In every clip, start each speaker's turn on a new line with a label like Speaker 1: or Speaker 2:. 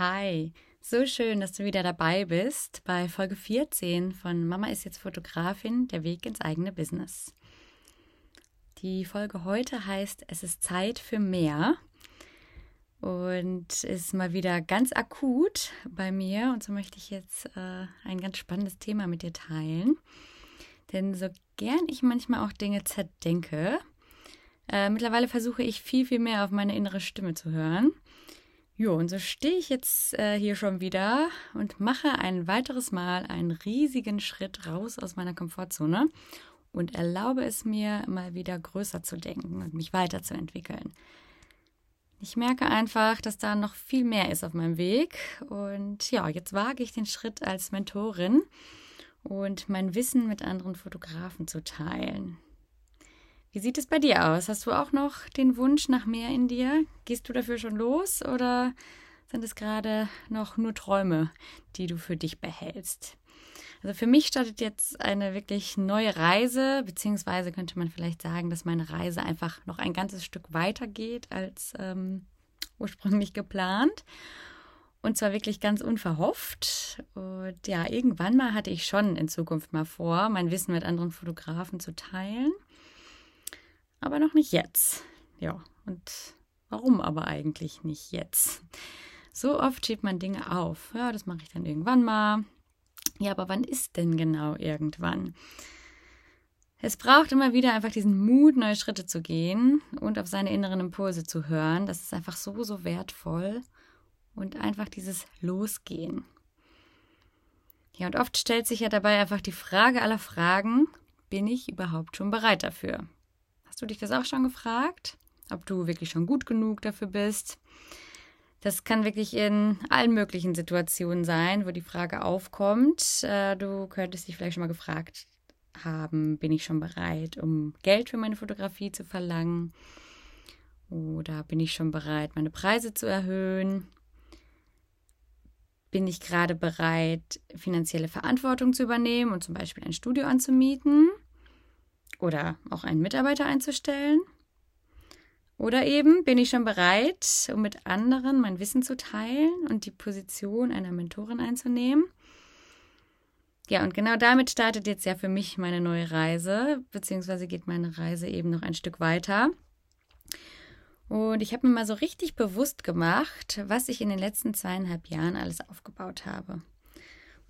Speaker 1: Hi, so schön, dass du wieder dabei bist bei Folge 14 von Mama ist jetzt Fotografin, der Weg ins eigene Business. Die Folge heute heißt Es ist Zeit für mehr und ist mal wieder ganz akut bei mir und so möchte ich jetzt äh, ein ganz spannendes Thema mit dir teilen. Denn so gern ich manchmal auch Dinge zerdenke, äh, mittlerweile versuche ich viel, viel mehr auf meine innere Stimme zu hören. Jo, und so stehe ich jetzt äh, hier schon wieder und mache ein weiteres Mal einen riesigen Schritt raus aus meiner Komfortzone und erlaube es mir, mal wieder größer zu denken und mich weiterzuentwickeln. Ich merke einfach, dass da noch viel mehr ist auf meinem Weg. Und ja, jetzt wage ich den Schritt als Mentorin und mein Wissen mit anderen Fotografen zu teilen. Wie sieht es bei dir aus? Hast du auch noch den Wunsch nach mehr in dir? Gehst du dafür schon los oder sind es gerade noch nur Träume, die du für dich behältst? Also für mich startet jetzt eine wirklich neue Reise, beziehungsweise könnte man vielleicht sagen, dass meine Reise einfach noch ein ganzes Stück weiter geht als ähm, ursprünglich geplant. Und zwar wirklich ganz unverhofft. Und ja, irgendwann mal hatte ich schon in Zukunft mal vor, mein Wissen mit anderen Fotografen zu teilen aber noch nicht jetzt. Ja, und warum aber eigentlich nicht jetzt? So oft schiebt man Dinge auf. Ja, das mache ich dann irgendwann mal. Ja, aber wann ist denn genau irgendwann? Es braucht immer wieder einfach diesen Mut, neue Schritte zu gehen und auf seine inneren Impulse zu hören. Das ist einfach so, so wertvoll. Und einfach dieses Losgehen. Ja, und oft stellt sich ja dabei einfach die Frage aller Fragen, bin ich überhaupt schon bereit dafür? Hast du dich das auch schon gefragt? Ob du wirklich schon gut genug dafür bist? Das kann wirklich in allen möglichen Situationen sein, wo die Frage aufkommt. Äh, du könntest dich vielleicht schon mal gefragt haben, bin ich schon bereit, um Geld für meine Fotografie zu verlangen? Oder bin ich schon bereit, meine Preise zu erhöhen? Bin ich gerade bereit, finanzielle Verantwortung zu übernehmen und zum Beispiel ein Studio anzumieten? Oder auch einen Mitarbeiter einzustellen? Oder eben bin ich schon bereit, um mit anderen mein Wissen zu teilen und die Position einer Mentorin einzunehmen? Ja, und genau damit startet jetzt ja für mich meine neue Reise, beziehungsweise geht meine Reise eben noch ein Stück weiter. Und ich habe mir mal so richtig bewusst gemacht, was ich in den letzten zweieinhalb Jahren alles aufgebaut habe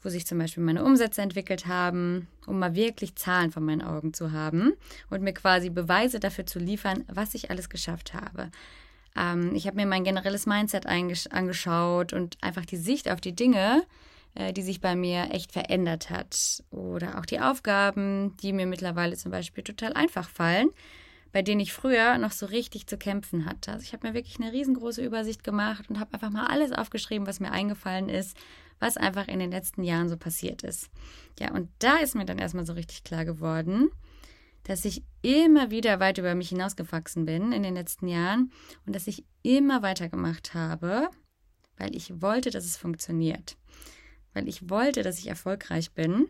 Speaker 1: wo sich zum Beispiel meine Umsätze entwickelt haben, um mal wirklich Zahlen vor meinen Augen zu haben und mir quasi Beweise dafür zu liefern, was ich alles geschafft habe. Ähm, ich habe mir mein generelles Mindset angeschaut und einfach die Sicht auf die Dinge, äh, die sich bei mir echt verändert hat. Oder auch die Aufgaben, die mir mittlerweile zum Beispiel total einfach fallen, bei denen ich früher noch so richtig zu kämpfen hatte. Also ich habe mir wirklich eine riesengroße Übersicht gemacht und habe einfach mal alles aufgeschrieben, was mir eingefallen ist was einfach in den letzten Jahren so passiert ist. Ja, und da ist mir dann erstmal so richtig klar geworden, dass ich immer wieder weit über mich hinausgewachsen bin in den letzten Jahren und dass ich immer weitergemacht habe, weil ich wollte, dass es funktioniert. Weil ich wollte, dass ich erfolgreich bin.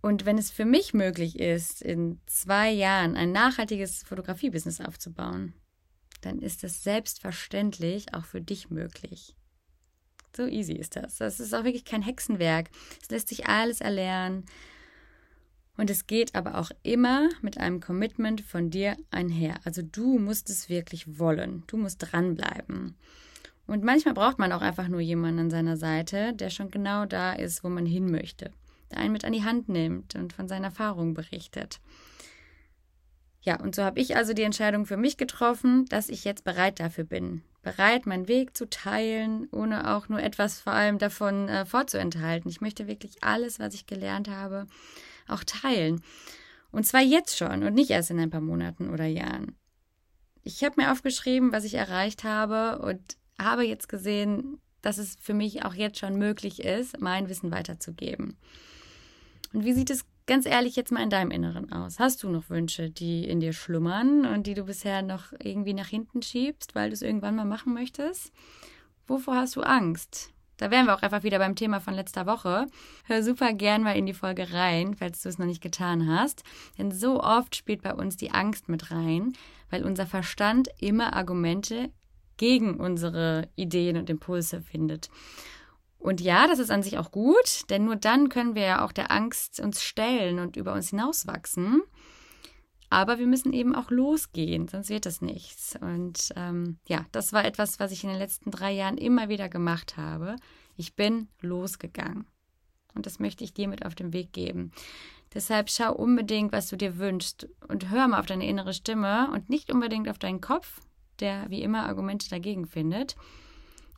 Speaker 1: Und wenn es für mich möglich ist, in zwei Jahren ein nachhaltiges Fotografiebusiness aufzubauen, dann ist es selbstverständlich auch für dich möglich. So easy ist das. Das ist auch wirklich kein Hexenwerk. Es lässt sich alles erlernen. Und es geht aber auch immer mit einem Commitment von dir einher. Also du musst es wirklich wollen. Du musst dranbleiben. Und manchmal braucht man auch einfach nur jemanden an seiner Seite, der schon genau da ist, wo man hin möchte. Der einen mit an die Hand nimmt und von seinen Erfahrungen berichtet. Ja, und so habe ich also die Entscheidung für mich getroffen, dass ich jetzt bereit dafür bin, bereit, meinen Weg zu teilen, ohne auch nur etwas vor allem davon äh, vorzuenthalten. Ich möchte wirklich alles, was ich gelernt habe, auch teilen. Und zwar jetzt schon und nicht erst in ein paar Monaten oder Jahren. Ich habe mir aufgeschrieben, was ich erreicht habe und habe jetzt gesehen, dass es für mich auch jetzt schon möglich ist, mein Wissen weiterzugeben. Und wie sieht es ganz ehrlich jetzt mal in deinem Inneren aus? Hast du noch Wünsche, die in dir schlummern und die du bisher noch irgendwie nach hinten schiebst, weil du es irgendwann mal machen möchtest? Wovor hast du Angst? Da wären wir auch einfach wieder beim Thema von letzter Woche. Hör super gern mal in die Folge rein, falls du es noch nicht getan hast. Denn so oft spielt bei uns die Angst mit rein, weil unser Verstand immer Argumente gegen unsere Ideen und Impulse findet. Und ja, das ist an sich auch gut, denn nur dann können wir ja auch der Angst uns stellen und über uns hinauswachsen. Aber wir müssen eben auch losgehen, sonst wird das nichts. Und ähm, ja, das war etwas, was ich in den letzten drei Jahren immer wieder gemacht habe. Ich bin losgegangen. Und das möchte ich dir mit auf den Weg geben. Deshalb schau unbedingt, was du dir wünschst und hör mal auf deine innere Stimme und nicht unbedingt auf deinen Kopf, der wie immer Argumente dagegen findet.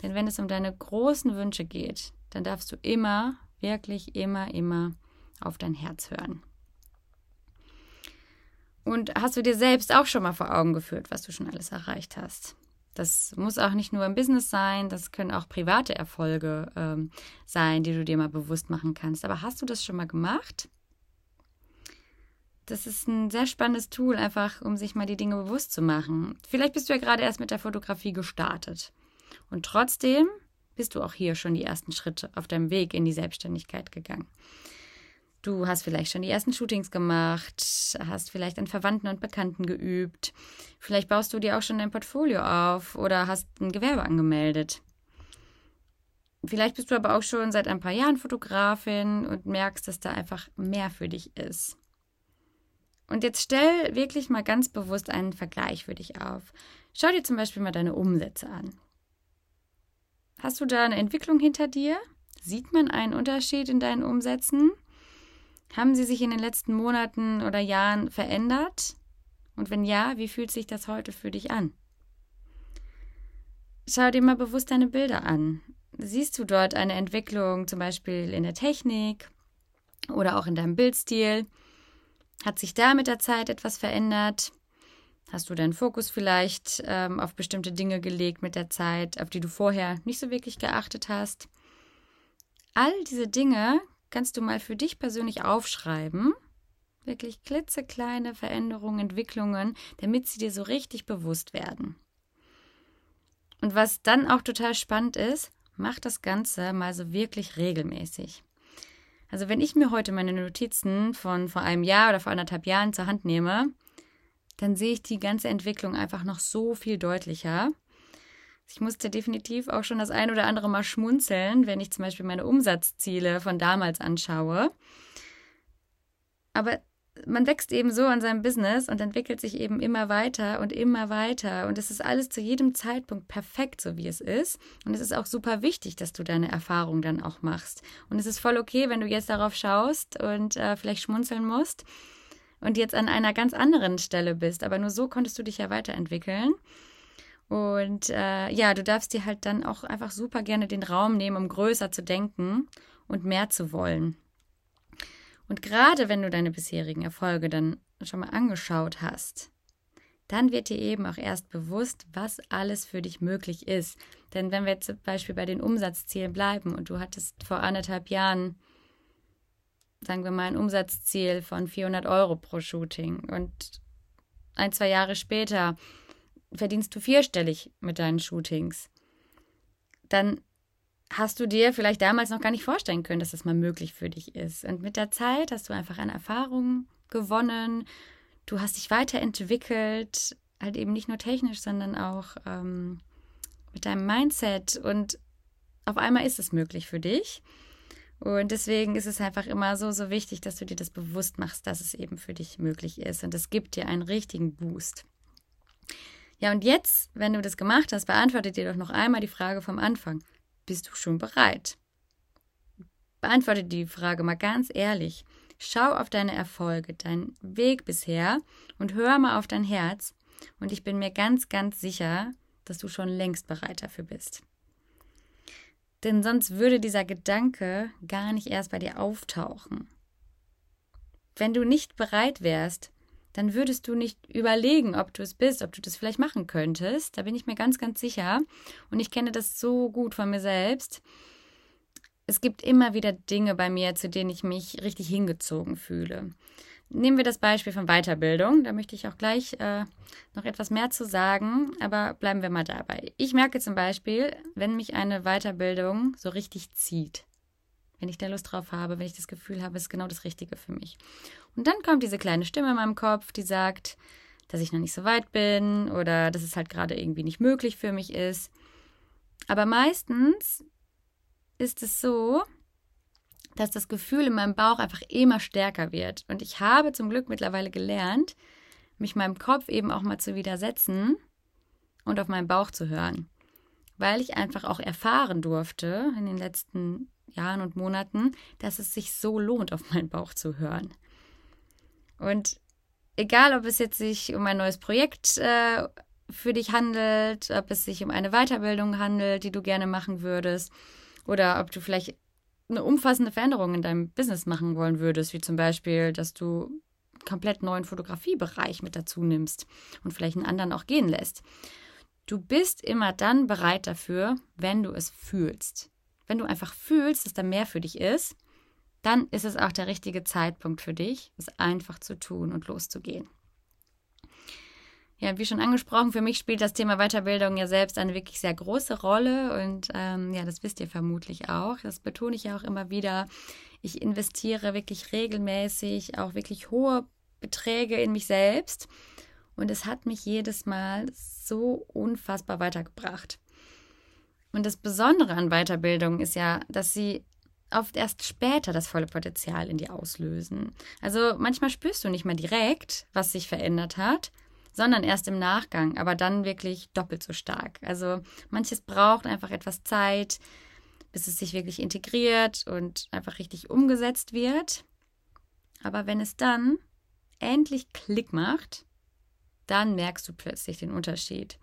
Speaker 1: Denn wenn es um deine großen Wünsche geht, dann darfst du immer, wirklich immer, immer auf dein Herz hören. Und hast du dir selbst auch schon mal vor Augen geführt, was du schon alles erreicht hast? Das muss auch nicht nur im Business sein, das können auch private Erfolge ähm, sein, die du dir mal bewusst machen kannst. Aber hast du das schon mal gemacht? Das ist ein sehr spannendes Tool, einfach um sich mal die Dinge bewusst zu machen. Vielleicht bist du ja gerade erst mit der Fotografie gestartet. Und trotzdem bist du auch hier schon die ersten Schritte auf deinem Weg in die Selbstständigkeit gegangen. Du hast vielleicht schon die ersten Shootings gemacht, hast vielleicht an Verwandten und Bekannten geübt. Vielleicht baust du dir auch schon dein Portfolio auf oder hast ein Gewerbe angemeldet. Vielleicht bist du aber auch schon seit ein paar Jahren Fotografin und merkst, dass da einfach mehr für dich ist. Und jetzt stell wirklich mal ganz bewusst einen Vergleich für dich auf. Schau dir zum Beispiel mal deine Umsätze an. Hast du da eine Entwicklung hinter dir? Sieht man einen Unterschied in deinen Umsätzen? Haben sie sich in den letzten Monaten oder Jahren verändert? Und wenn ja, wie fühlt sich das heute für dich an? Schau dir mal bewusst deine Bilder an. Siehst du dort eine Entwicklung zum Beispiel in der Technik oder auch in deinem Bildstil? Hat sich da mit der Zeit etwas verändert? Hast du deinen Fokus vielleicht ähm, auf bestimmte Dinge gelegt mit der Zeit, auf die du vorher nicht so wirklich geachtet hast? All diese Dinge kannst du mal für dich persönlich aufschreiben. Wirklich klitzekleine Veränderungen, Entwicklungen, damit sie dir so richtig bewusst werden. Und was dann auch total spannend ist, mach das Ganze mal so wirklich regelmäßig. Also wenn ich mir heute meine Notizen von vor einem Jahr oder vor anderthalb Jahren zur Hand nehme, dann sehe ich die ganze Entwicklung einfach noch so viel deutlicher. Ich musste definitiv auch schon das ein oder andere Mal schmunzeln, wenn ich zum Beispiel meine Umsatzziele von damals anschaue. Aber man wächst eben so an seinem Business und entwickelt sich eben immer weiter und immer weiter. Und es ist alles zu jedem Zeitpunkt perfekt, so wie es ist. Und es ist auch super wichtig, dass du deine Erfahrung dann auch machst. Und es ist voll okay, wenn du jetzt darauf schaust und äh, vielleicht schmunzeln musst und jetzt an einer ganz anderen Stelle bist. Aber nur so konntest du dich ja weiterentwickeln. Und äh, ja, du darfst dir halt dann auch einfach super gerne den Raum nehmen, um größer zu denken und mehr zu wollen. Und gerade wenn du deine bisherigen Erfolge dann schon mal angeschaut hast, dann wird dir eben auch erst bewusst, was alles für dich möglich ist. Denn wenn wir jetzt zum Beispiel bei den Umsatzzielen bleiben und du hattest vor anderthalb Jahren, sagen wir mal, ein Umsatzziel von 400 Euro pro Shooting und ein, zwei Jahre später verdienst du vierstellig mit deinen Shootings, dann hast du dir vielleicht damals noch gar nicht vorstellen können, dass das mal möglich für dich ist. Und mit der Zeit hast du einfach eine Erfahrung gewonnen, du hast dich weiterentwickelt, halt eben nicht nur technisch, sondern auch ähm, mit deinem Mindset und auf einmal ist es möglich für dich. Und deswegen ist es einfach immer so, so wichtig, dass du dir das bewusst machst, dass es eben für dich möglich ist. Und es gibt dir einen richtigen Boost. Ja, und jetzt, wenn du das gemacht hast, beantworte dir doch noch einmal die Frage vom Anfang. Bist du schon bereit? Beantworte die Frage mal ganz ehrlich. Schau auf deine Erfolge, deinen Weg bisher und hör mal auf dein Herz. Und ich bin mir ganz, ganz sicher, dass du schon längst bereit dafür bist. Denn sonst würde dieser Gedanke gar nicht erst bei dir auftauchen. Wenn du nicht bereit wärst, dann würdest du nicht überlegen, ob du es bist, ob du das vielleicht machen könntest. Da bin ich mir ganz, ganz sicher. Und ich kenne das so gut von mir selbst. Es gibt immer wieder Dinge bei mir, zu denen ich mich richtig hingezogen fühle. Nehmen wir das Beispiel von Weiterbildung. Da möchte ich auch gleich äh, noch etwas mehr zu sagen, aber bleiben wir mal dabei. Ich merke zum Beispiel, wenn mich eine Weiterbildung so richtig zieht wenn ich da Lust drauf habe, wenn ich das Gefühl habe, es ist genau das Richtige für mich. Und dann kommt diese kleine Stimme in meinem Kopf, die sagt, dass ich noch nicht so weit bin oder dass es halt gerade irgendwie nicht möglich für mich ist. Aber meistens ist es so, dass das Gefühl in meinem Bauch einfach immer stärker wird. Und ich habe zum Glück mittlerweile gelernt, mich meinem Kopf eben auch mal zu widersetzen und auf meinen Bauch zu hören. Weil ich einfach auch erfahren durfte in den letzten Jahren und Monaten, dass es sich so lohnt, auf meinen Bauch zu hören. Und egal, ob es jetzt sich um ein neues Projekt äh, für dich handelt, ob es sich um eine Weiterbildung handelt, die du gerne machen würdest, oder ob du vielleicht eine umfassende Veränderung in deinem Business machen wollen würdest, wie zum Beispiel, dass du einen komplett neuen Fotografiebereich mit dazu nimmst und vielleicht einen anderen auch gehen lässt. Du bist immer dann bereit dafür, wenn du es fühlst. Wenn du einfach fühlst, dass da mehr für dich ist, dann ist es auch der richtige Zeitpunkt für dich, es einfach zu tun und loszugehen. Ja, wie schon angesprochen, für mich spielt das Thema Weiterbildung ja selbst eine wirklich sehr große Rolle und ähm, ja, das wisst ihr vermutlich auch. Das betone ich ja auch immer wieder. Ich investiere wirklich regelmäßig auch wirklich hohe Beträge in mich selbst und es hat mich jedes Mal so unfassbar weitergebracht. Und das Besondere an Weiterbildung ist ja, dass sie oft erst später das volle Potenzial in dir auslösen. Also manchmal spürst du nicht mehr direkt, was sich verändert hat, sondern erst im Nachgang, aber dann wirklich doppelt so stark. Also manches braucht einfach etwas Zeit, bis es sich wirklich integriert und einfach richtig umgesetzt wird. Aber wenn es dann endlich Klick macht, dann merkst du plötzlich den Unterschied.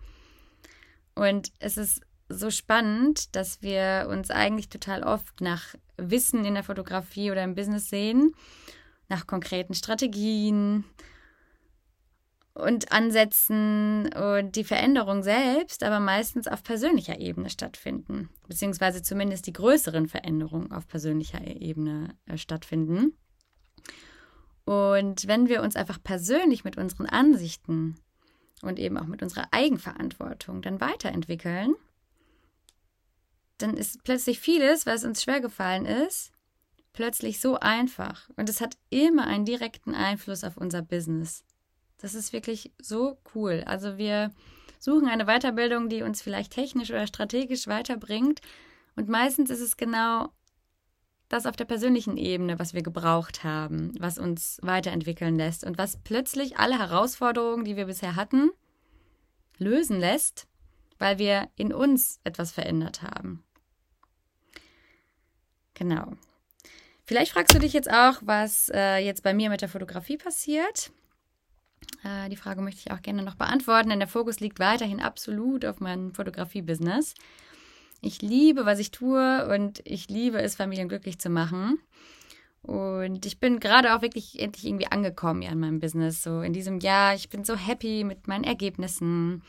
Speaker 1: Und es ist so spannend, dass wir uns eigentlich total oft nach Wissen in der Fotografie oder im Business sehen, nach konkreten Strategien, und Ansätzen und die Veränderung selbst aber meistens auf persönlicher Ebene stattfinden, beziehungsweise zumindest die größeren Veränderungen auf persönlicher Ebene äh, stattfinden. Und wenn wir uns einfach persönlich mit unseren Ansichten und eben auch mit unserer Eigenverantwortung dann weiterentwickeln, dann ist plötzlich vieles, was uns schwer gefallen ist, plötzlich so einfach. Und es hat immer einen direkten Einfluss auf unser Business. Das ist wirklich so cool. Also wir suchen eine Weiterbildung, die uns vielleicht technisch oder strategisch weiterbringt. Und meistens ist es genau das auf der persönlichen Ebene, was wir gebraucht haben, was uns weiterentwickeln lässt und was plötzlich alle Herausforderungen, die wir bisher hatten, lösen lässt, weil wir in uns etwas verändert haben. Genau. Vielleicht fragst du dich jetzt auch, was äh, jetzt bei mir mit der Fotografie passiert. Äh, die Frage möchte ich auch gerne noch beantworten, denn der Fokus liegt weiterhin absolut auf meinem Fotografie-Business. Ich liebe, was ich tue und ich liebe es, Familien glücklich zu machen. Und ich bin gerade auch wirklich endlich irgendwie angekommen ja in meinem Business. So in diesem Jahr, ich bin so happy mit meinen Ergebnissen,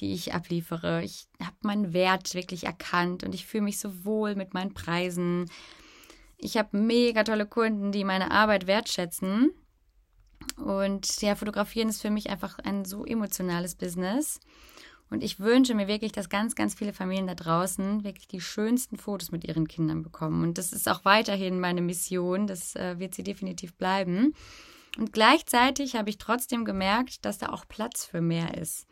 Speaker 1: die ich abliefere. Ich habe meinen Wert wirklich erkannt und ich fühle mich so wohl mit meinen Preisen. Ich habe mega tolle Kunden, die meine Arbeit wertschätzen und ja, fotografieren ist für mich einfach ein so emotionales Business. Und ich wünsche mir wirklich, dass ganz, ganz viele Familien da draußen wirklich die schönsten Fotos mit ihren Kindern bekommen. Und das ist auch weiterhin meine Mission. Das äh, wird sie definitiv bleiben. Und gleichzeitig habe ich trotzdem gemerkt, dass da auch Platz für mehr ist.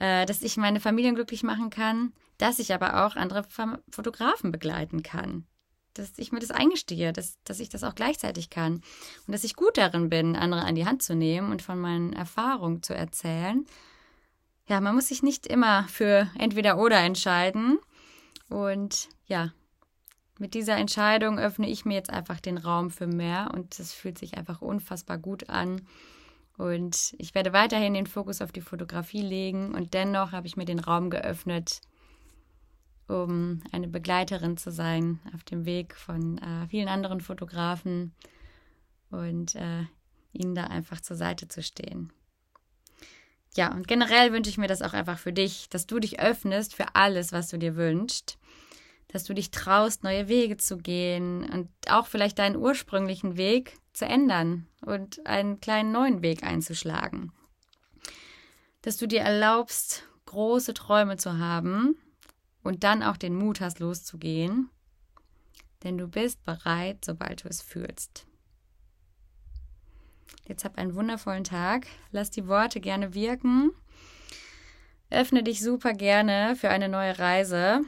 Speaker 1: Äh, dass ich meine Familien glücklich machen kann, dass ich aber auch andere Fotografen begleiten kann dass ich mir das eingestehe, dass, dass ich das auch gleichzeitig kann und dass ich gut darin bin, andere an die Hand zu nehmen und von meinen Erfahrungen zu erzählen. Ja, man muss sich nicht immer für entweder oder entscheiden. Und ja, mit dieser Entscheidung öffne ich mir jetzt einfach den Raum für mehr und das fühlt sich einfach unfassbar gut an. Und ich werde weiterhin den Fokus auf die Fotografie legen und dennoch habe ich mir den Raum geöffnet, um eine Begleiterin zu sein auf dem Weg von äh, vielen anderen Fotografen und äh, ihnen da einfach zur Seite zu stehen. Ja, und generell wünsche ich mir das auch einfach für dich, dass du dich öffnest für alles, was du dir wünschst, dass du dich traust, neue Wege zu gehen und auch vielleicht deinen ursprünglichen Weg zu ändern und einen kleinen neuen Weg einzuschlagen. Dass du dir erlaubst, große Träume zu haben und dann auch den Mut hast, loszugehen, denn du bist bereit, sobald du es fühlst. Jetzt hab einen wundervollen Tag. Lass die Worte gerne wirken. Öffne dich super gerne für eine neue Reise.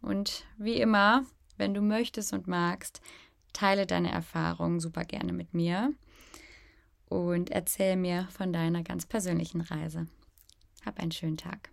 Speaker 1: Und wie immer, wenn du möchtest und magst, teile deine Erfahrungen super gerne mit mir und erzähl mir von deiner ganz persönlichen Reise. Hab einen schönen Tag.